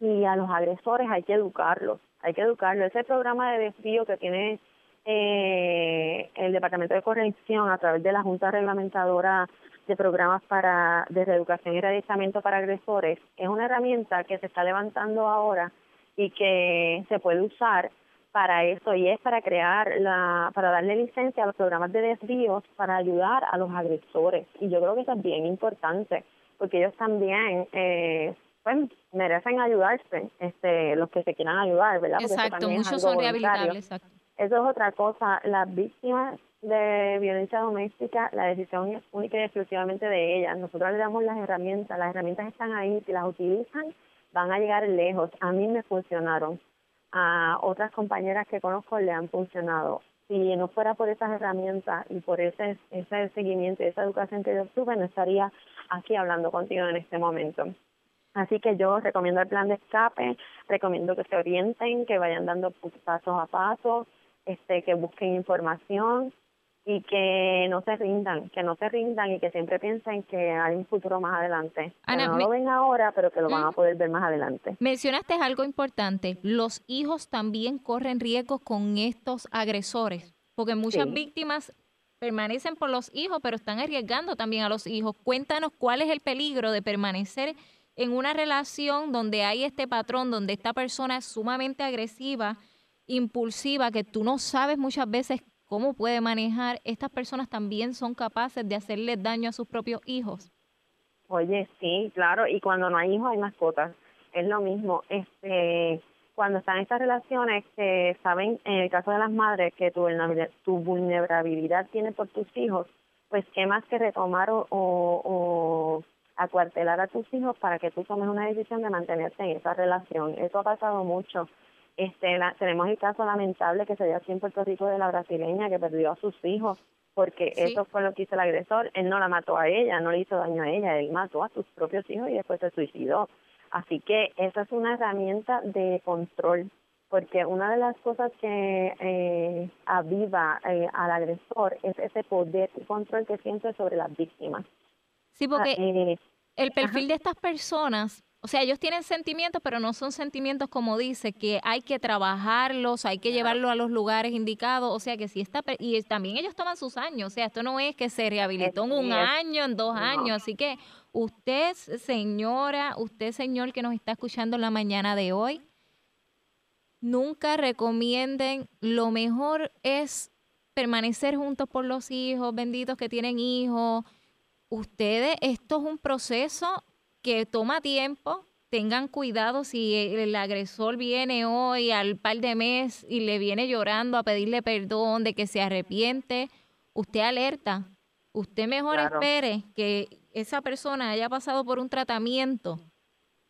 Y a los agresores hay que educarlos hay que educarlo. Ese programa de desvío que tiene eh, el Departamento de Corrección a través de la Junta Reglamentadora de Programas para de Reeducación y Radicamiento para Agresores es una herramienta que se está levantando ahora y que se puede usar para eso y es para crear la para darle licencia a los programas de desvíos para ayudar a los agresores y yo creo que eso es bien importante porque ellos también eh, pues merecen ayudarse este los que se quieran ayudar verdad exacto muchos son rehabilitables exacto eso es otra cosa. Las víctimas de violencia doméstica, la decisión es única y exclusivamente de ellas. Nosotros le damos las herramientas, las herramientas están ahí, si las utilizan van a llegar lejos. A mí me funcionaron, a otras compañeras que conozco le han funcionado. Si no fuera por esas herramientas y por ese, ese seguimiento esa educación que yo tuve, no estaría aquí hablando contigo en este momento. Así que yo recomiendo el plan de escape, recomiendo que se orienten, que vayan dando pasos a paso, este, que busquen información y que no se rindan, que no se rindan y que siempre piensen que hay un futuro más adelante. que no lo ven ahora, pero que lo van a poder ver más adelante. Mencionaste algo importante, los hijos también corren riesgos con estos agresores, porque muchas víctimas permanecen por los hijos, pero están arriesgando también a los hijos. Cuéntanos cuál es el peligro de permanecer en una relación donde hay este patrón, donde esta persona es sumamente agresiva, impulsiva que tú no sabes muchas veces cómo puede manejar, estas personas también son capaces de hacerle daño a sus propios hijos. Oye, sí, claro, y cuando no hay hijos hay mascotas, es lo mismo. Este, cuando están estas relaciones que saben, en el caso de las madres, que tu, tu vulnerabilidad tiene por tus hijos, pues qué más que retomar o, o, acuartelar a tus hijos para que tú tomes una decisión de mantenerte en esa relación. Eso ha pasado mucho este, tenemos el caso lamentable que se dio aquí en Puerto Rico de la brasileña que perdió a sus hijos porque eso fue lo que hizo el agresor. Él no la mató a ella, no le hizo daño a ella, él mató a sus propios hijos y después se suicidó. Así que esa es una herramienta de control, porque una de las cosas que eh, aviva eh, al agresor es ese poder y control que siente sobre las víctimas. Sí, porque ah, eh, el perfil de estas personas o sea, ellos tienen sentimientos, pero no son sentimientos como dice, que hay que trabajarlos, hay que llevarlos a los lugares indicados. O sea, que si está. Y también ellos toman sus años. O sea, esto no es que se rehabilitó en un año, en dos años. Así que usted, señora, usted, señor, que nos está escuchando en la mañana de hoy, nunca recomienden. Lo mejor es permanecer juntos por los hijos, benditos que tienen hijos. Ustedes, esto es un proceso que toma tiempo, tengan cuidado si el agresor viene hoy al par de mes y le viene llorando a pedirle perdón, de que se arrepiente, usted alerta, usted mejor espere que esa persona haya pasado por un tratamiento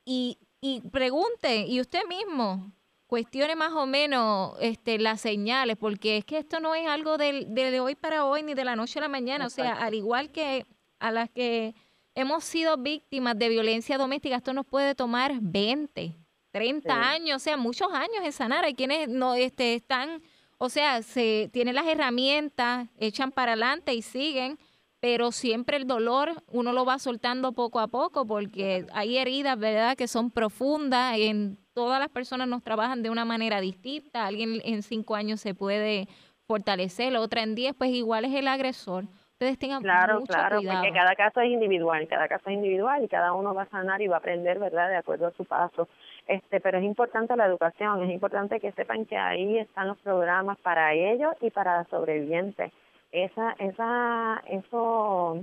y, y pregunte, y usted mismo cuestione más o menos este, las señales, porque es que esto no es algo de, de hoy para hoy ni de la noche a la mañana, o sea, al igual que a las que hemos sido víctimas de violencia doméstica, esto nos puede tomar 20, 30 años, o sea, muchos años en sanar. Hay quienes no este, están, o sea, se tienen las herramientas, echan para adelante y siguen, pero siempre el dolor uno lo va soltando poco a poco porque hay heridas, ¿verdad?, que son profundas. En todas las personas nos trabajan de una manera distinta. Alguien en cinco años se puede fortalecer, otra en diez, pues igual es el agresor ustedes tengan claro, claro, porque cada caso es individual, cada caso es individual y cada uno va a sanar y va a aprender, ¿verdad?, de acuerdo a su paso. Este, pero es importante la educación, es importante que sepan que ahí están los programas para ellos y para los sobrevivientes. Esa, esa, eso,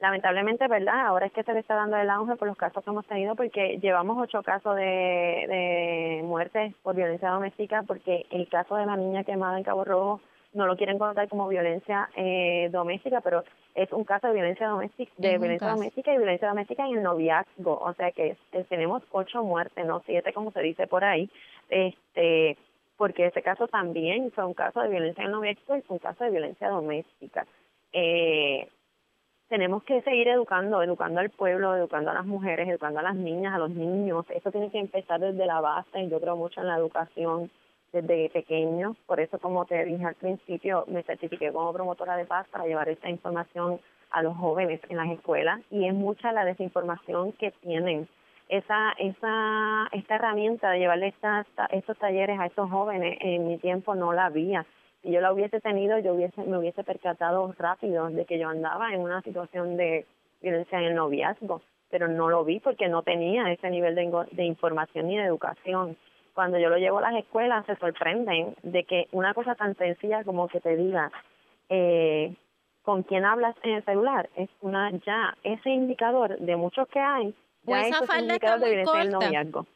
lamentablemente, ¿verdad? Ahora es que se le está dando el auge por los casos que hemos tenido, porque llevamos ocho casos de, de muertes por violencia doméstica, porque el caso de la niña quemada en Cabo Rojo no lo quieren contar como violencia eh, doméstica, pero es un caso de violencia doméstica, de violencia doméstica y violencia doméstica en el noviazgo, o sea que tenemos ocho muertes, no siete como se dice por ahí, este, porque ese caso también fue un caso de violencia en el noviazgo y fue un caso de violencia doméstica. Eh, tenemos que seguir educando, educando al pueblo, educando a las mujeres, educando a las niñas, a los niños. Eso tiene que empezar desde la base, y yo creo mucho en la educación desde pequeño. Por eso, como te dije al principio, me certifiqué como promotora de paz para llevar esta información a los jóvenes en las escuelas y es mucha la desinformación que tienen. Esa, esa, esta herramienta de llevarle estas, estos talleres a estos jóvenes en mi tiempo no la había Si yo la hubiese tenido, yo hubiese me hubiese percatado rápido de que yo andaba en una situación de violencia en el noviazgo, pero no lo vi porque no tenía ese nivel de, de información ni de educación. Cuando yo lo llevo a las escuelas se sorprenden de que una cosa tan sencilla como que te diga eh, con quién hablas en el celular es una ya ese indicador de muchos que hay ya es un indicador de violencia noviazgo.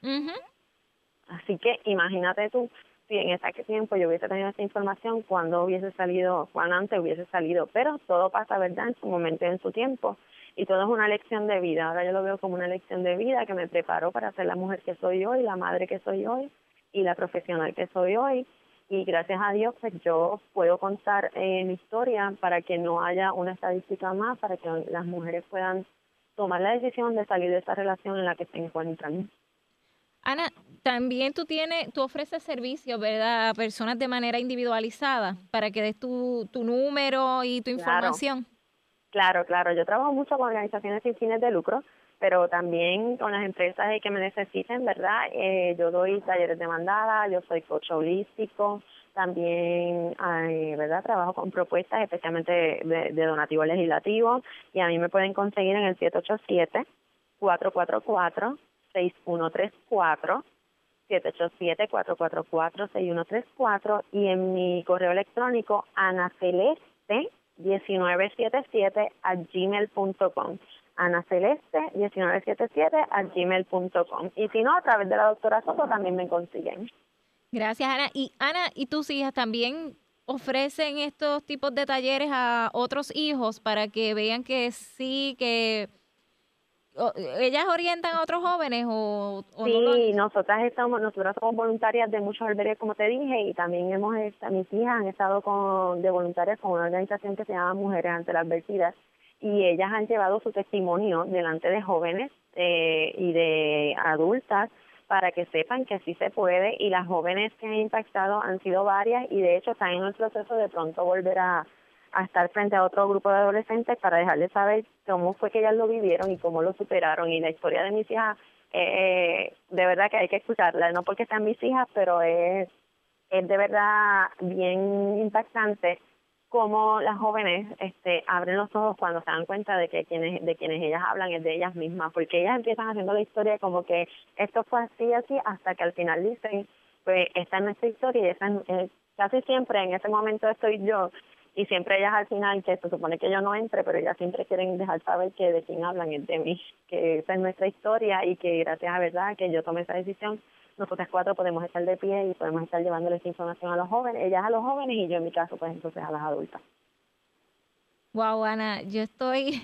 Así que imagínate tú si en ese tiempo yo hubiese tenido esta información, cuando hubiese salido, cuando antes hubiese salido, pero todo pasa, ¿verdad?, en su momento, en su tiempo, y todo es una lección de vida. Ahora yo lo veo como una lección de vida que me preparó para ser la mujer que soy hoy, la madre que soy hoy y la profesional que soy hoy. Y gracias a Dios, pues yo puedo contar eh, mi historia para que no haya una estadística más, para que las mujeres puedan tomar la decisión de salir de esa relación en la que se encuentran. Ana, también tú tienes, tú ofreces servicios, ¿verdad? A personas de manera individualizada para que des tu, tu número y tu información. Claro, claro. Yo trabajo mucho con organizaciones sin fines de lucro, pero también con las empresas que me necesiten, ¿verdad? Eh, yo doy talleres de mandada, yo soy coach holístico, también, ¿verdad? Trabajo con propuestas, especialmente de, de donativo legislativo, y a mí me pueden conseguir en el 787 444 6134 787-444-6134 y en mi correo electrónico anaceleste1977 a gmail.com anaceleste1977 a gmail.com y si no, a través de la doctora Soto también me consiguen. Gracias, Ana. Y Ana, ¿y tus hijas también ofrecen estos tipos de talleres a otros hijos para que vean que sí, que ellas orientan a otros jóvenes o, sí nosotras estamos nosotras somos voluntarias de muchos albergues como te dije y también hemos mis hijas han estado con de voluntarias con una organización que se llama Mujeres ante la adversidad y ellas han llevado su testimonio delante de jóvenes eh, y de adultas para que sepan que sí se puede y las jóvenes que han impactado han sido varias y de hecho están en el proceso de pronto volver a a estar frente a otro grupo de adolescentes para dejarles saber cómo fue que ellas lo vivieron y cómo lo superaron. Y la historia de mis hijas, eh, de verdad que hay que escucharla, no porque sean mis hijas, pero es, es de verdad bien impactante cómo las jóvenes este, abren los ojos cuando se dan cuenta de que quienes, de quienes ellas hablan es de ellas mismas, porque ellas empiezan haciendo la historia como que esto fue así, así, hasta que al final dicen, pues esta es nuestra historia y esa es, casi siempre en ese momento estoy yo y siempre ellas al final, que se supone que yo no entre, pero ellas siempre quieren dejar saber que de quién hablan es de mí, que esa es nuestra historia y que gracias a verdad que yo tomé esa decisión, nosotras cuatro podemos estar de pie y podemos estar llevándoles información a los jóvenes, ellas a los jóvenes y yo en mi caso pues entonces a las adultas. Wow, Ana, yo estoy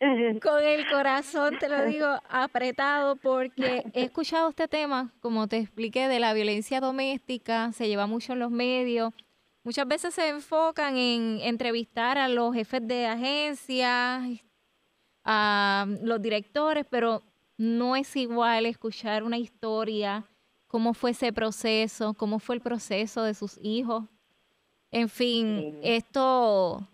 con el corazón, te lo digo, apretado porque he escuchado este tema, como te expliqué, de la violencia doméstica, se lleva mucho en los medios Muchas veces se enfocan en entrevistar a los jefes de agencias, a los directores, pero no es igual escuchar una historia, cómo fue ese proceso, cómo fue el proceso de sus hijos. En fin, esto,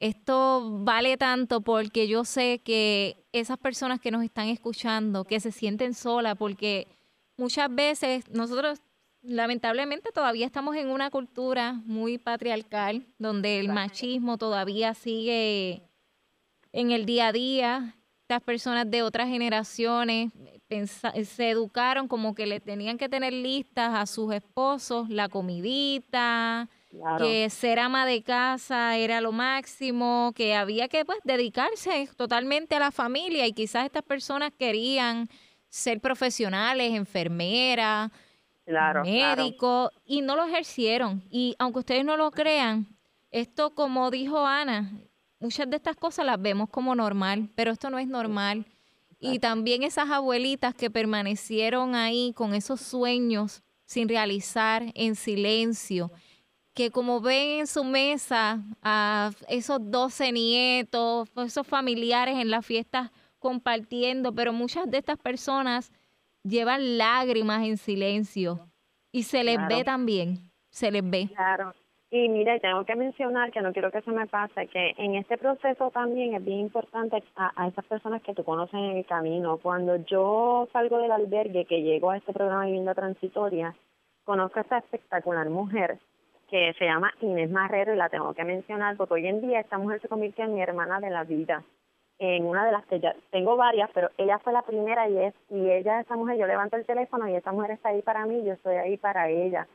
esto vale tanto porque yo sé que esas personas que nos están escuchando, que se sienten solas, porque muchas veces nosotros lamentablemente todavía estamos en una cultura muy patriarcal, donde el machismo todavía sigue en el día a día. Estas personas de otras generaciones se educaron como que le tenían que tener listas a sus esposos la comidita, que ser ama de casa era lo máximo, que había que pues dedicarse totalmente a la familia y quizás estas personas querían ser profesionales, enfermeras, claro, médico, y no lo ejercieron. Y aunque ustedes no lo crean, esto, como dijo Ana, muchas de estas cosas las vemos como normal, pero esto no es normal. Y también esas abuelitas que permanecieron ahí con esos sueños sin realizar en silencio, que como ven en su mesa a esos 12 nietos, esos familiares en las fiestas compartiendo, pero muchas de estas personas llevan lágrimas en silencio y se les ve también, se les ve. Claro. Y mira, tengo que mencionar que no quiero que se me pase que en este proceso también es bien importante a, esas personas que tú conoces en el camino. Cuando yo salgo del albergue, que llego a este programa de vivienda transitoria, conozco a esta espectacular mujer que se llama Inés Marrero y la tengo que mencionar porque hoy en día esta mujer se convirtió en mi hermana de la vida en una de las que ya tengo varias, pero ella fue la primera y es y ella esa mujer yo levanto el teléfono y esa mujer está ahí para mí, yo estoy ahí para ella.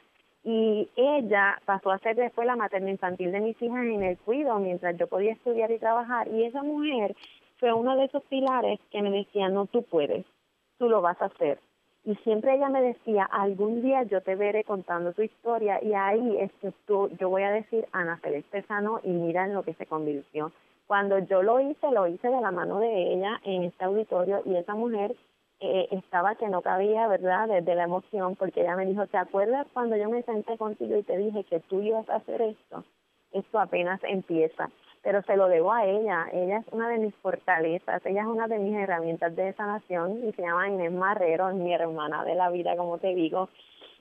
Y ella pasó a ser después la materna infantil de mis hijas en el cuido mientras yo podía estudiar y trabajar y esa mujer fue uno de esos pilares que me decía, "No, tú puedes. Tú lo vas a hacer." Y siempre ella me decía, "Algún día yo te veré contando tu historia y ahí es que tú yo voy a decir Ana Celeste Sano y mira en lo que se convirtió." Cuando yo lo hice, lo hice de la mano de ella en este auditorio y esa mujer eh, estaba que no cabía, ¿verdad?, desde la emoción, porque ella me dijo, ¿te acuerdas cuando yo me senté contigo y te dije que tú ibas a hacer esto? Esto apenas empieza, pero se lo debo a ella, ella es una de mis fortalezas, ella es una de mis herramientas de sanación y se llama Inés Marrero, es mi hermana de la vida, como te digo,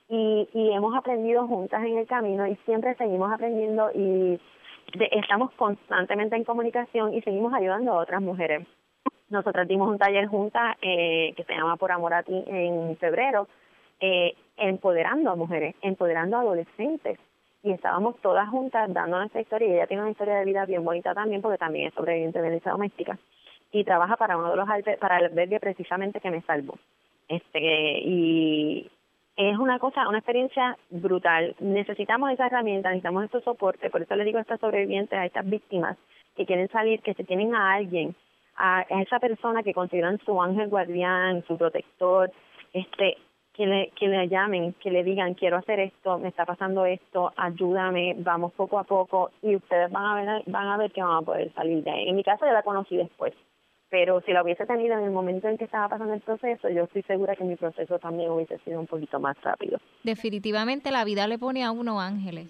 y, y hemos aprendido juntas en el camino y siempre seguimos aprendiendo y estamos constantemente en comunicación y seguimos ayudando a otras mujeres. Nosotras dimos un taller juntas eh, que se llama Por Amor a Ti en febrero, eh, empoderando a mujeres, empoderando a adolescentes. Y estábamos todas juntas dando nuestra historia y ella tiene una historia de vida bien bonita también porque también es sobreviviente de violencia doméstica y trabaja para uno de los para el albergue precisamente que me salvó. Este, y es una cosa, una experiencia brutal. Necesitamos esa herramienta, necesitamos estos soporte, por eso le digo a estas sobrevivientes, a estas víctimas que quieren salir, que se tienen a alguien, a, esa persona que consideran su ángel guardián, su protector, este, que le, que le llamen, que le digan, quiero hacer esto, me está pasando esto, ayúdame, vamos poco a poco, y ustedes van a ver, van a ver que van a poder salir de ahí. En mi caso yo la conocí después pero si la hubiese tenido en el momento en que estaba pasando el proceso, yo estoy segura que mi proceso también hubiese sido un poquito más rápido. Definitivamente la vida le pone a uno ángeles.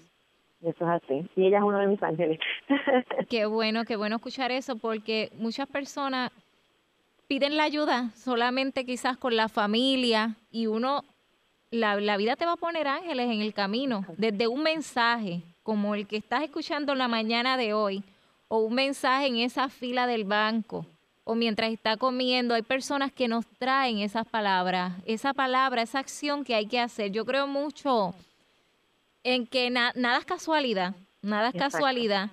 Eso es así. Y ella es uno de mis ángeles. qué bueno, qué bueno escuchar eso, porque muchas personas piden la ayuda solamente quizás con la familia y uno, la, la vida te va a poner ángeles en el camino, desde un mensaje como el que estás escuchando la mañana de hoy, o un mensaje en esa fila del banco, o mientras está comiendo, hay personas que nos traen esas palabras, esa palabra, esa acción que hay que hacer. Yo creo mucho en que nada es casualidad, nada es casualidad.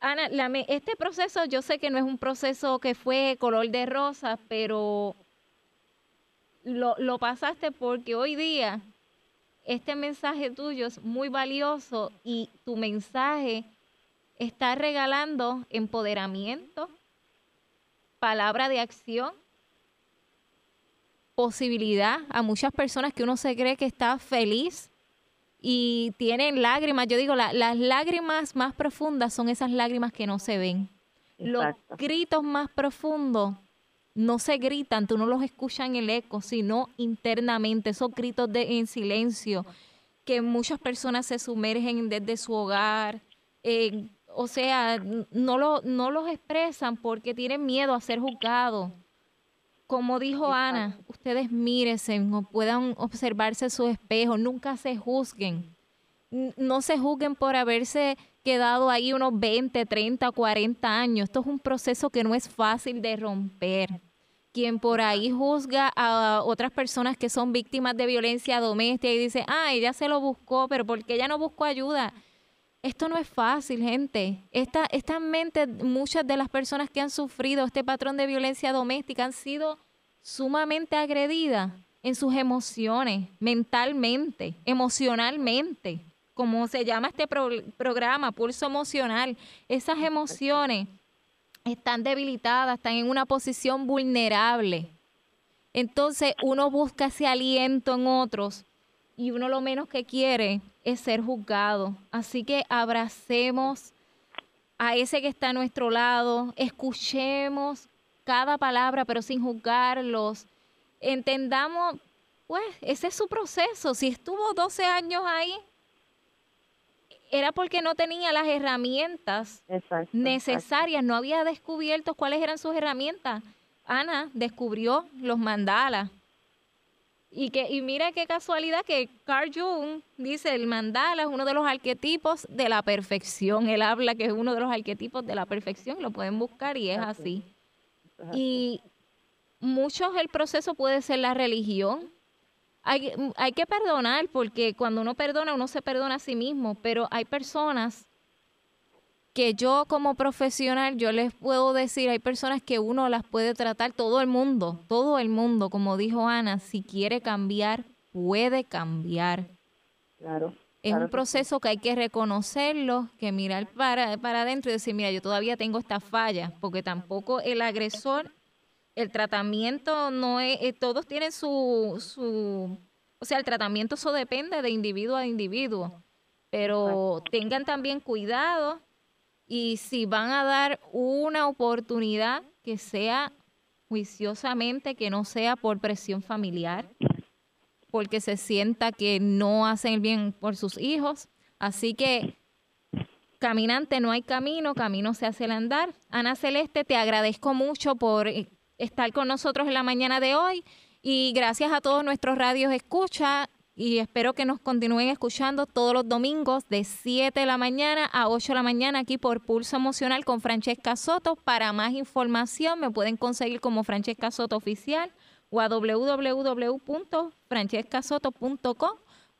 Ana, este proceso yo sé que no es un proceso que fue color de rosa, pero lo, lo pasaste porque hoy día este mensaje tuyo es muy valioso y tu mensaje está regalando empoderamiento, palabra de acción, posibilidad a muchas personas que uno se cree que está feliz y tienen lágrimas. Yo digo, las lágrimas más profundas son esas lágrimas que no se ven. Los gritos más profundos no se gritan, tú no los escuchas en el eco, sino internamente, esos gritos de, en silencio, que muchas personas se sumergen desde su hogar, en o sea, no, lo, no los expresan porque tienen miedo a ser juzgados. Como dijo Ana, ustedes mírense, puedan observarse su espejo, nunca se juzguen. No se juzguen por haberse quedado ahí unos 20, 30, 40 años. Esto es un proceso que no es fácil de romper. Quien por ahí juzga a otras personas que son víctimas de violencia doméstica y dice, ah, ella se lo buscó, pero ¿por qué ella no buscó ayuda? Esto no es fácil, gente. Esta, esta mente, muchas de las personas que han sufrido este patrón de violencia doméstica han sido sumamente agredidas en sus emociones, mentalmente, emocionalmente, como se llama este programa, pulso emocional. Esas emociones están debilitadas, están en una posición vulnerable. Entonces uno busca ese aliento en otros y uno lo menos que quiere es ser juzgado. Así que abracemos a ese que está a nuestro lado, escuchemos cada palabra, pero sin juzgarlos. Entendamos, pues, ese es su proceso. Si estuvo 12 años ahí, era porque no tenía las herramientas necesarias, no había descubierto cuáles eran sus herramientas. Ana descubrió los mandalas y, que, y mira qué casualidad que Carl Jung dice, el mandala es uno de los arquetipos de la perfección. Él habla que es uno de los arquetipos de la perfección, lo pueden buscar y es así. Y muchos el proceso puede ser la religión, hay, hay que perdonar porque cuando uno perdona, uno se perdona a sí mismo, pero hay personas que yo como profesional, yo les puedo decir, hay personas que uno las puede tratar, todo el mundo, todo el mundo, como dijo Ana, si quiere cambiar, puede cambiar. Claro. Es un proceso que hay que reconocerlo, que mirar para, para adentro y decir, mira, yo todavía tengo esta falla, porque tampoco el agresor, el tratamiento no es, eh, todos tienen su, su, o sea, el tratamiento eso depende de individuo a individuo, pero tengan también cuidado y si van a dar una oportunidad que sea juiciosamente, que no sea por presión familiar, porque se sienta que no hacen el bien por sus hijos. Así que, caminante, no hay camino, camino se hace el andar. Ana Celeste, te agradezco mucho por eh, estar con nosotros en la mañana de hoy y gracias a todos nuestros radios escucha y espero que nos continúen escuchando todos los domingos de 7 de la mañana a 8 de la mañana aquí por Pulso Emocional con Francesca Soto. Para más información me pueden conseguir como Francesca Soto Oficial o a www.francescasoto.com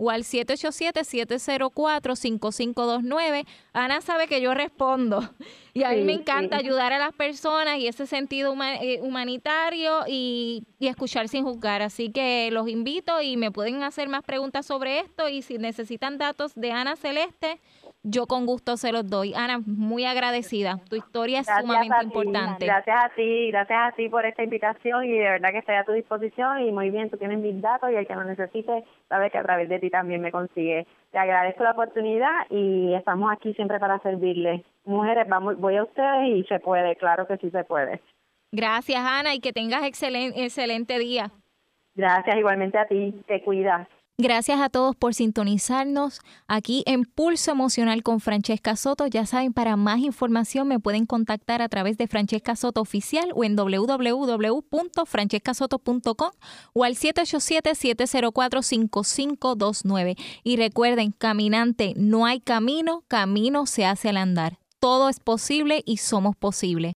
o al 787-704-5529. Ana sabe que yo respondo y a mí me encanta ayudar a las personas y ese sentido eh, humanitario y, y, escuchar sin juzgar. Así que los invito y me pueden hacer más preguntas sobre esto y si necesitan datos de Ana Celeste, yo con gusto se los doy. Ana, muy agradecida. Tu historia es sumamente importante. Gracias a ti, gracias a ti por esta invitación y de verdad que estoy a tu disposición y muy bien, tú tienes mis datos y el que lo necesite sabe que a través de ti también me consigue. Te agradezco la oportunidad y estamos aquí siempre para servirle. Mujeres, vamos, voy a ustedes y se puede, claro que sí se puede. Gracias, Ana, y que tengas excelente, excelente día. Gracias, igualmente a ti, te cuidas. Gracias a todos por sintonizarnos aquí en Pulso Emocional con Francesca Soto. Ya saben, para más información me pueden contactar a través de Francesca Soto Oficial o en www.francescasoto.com o al 787-704-5529. Y recuerden, caminante, no hay camino, camino se hace al andar. Todo es posible y somos posible.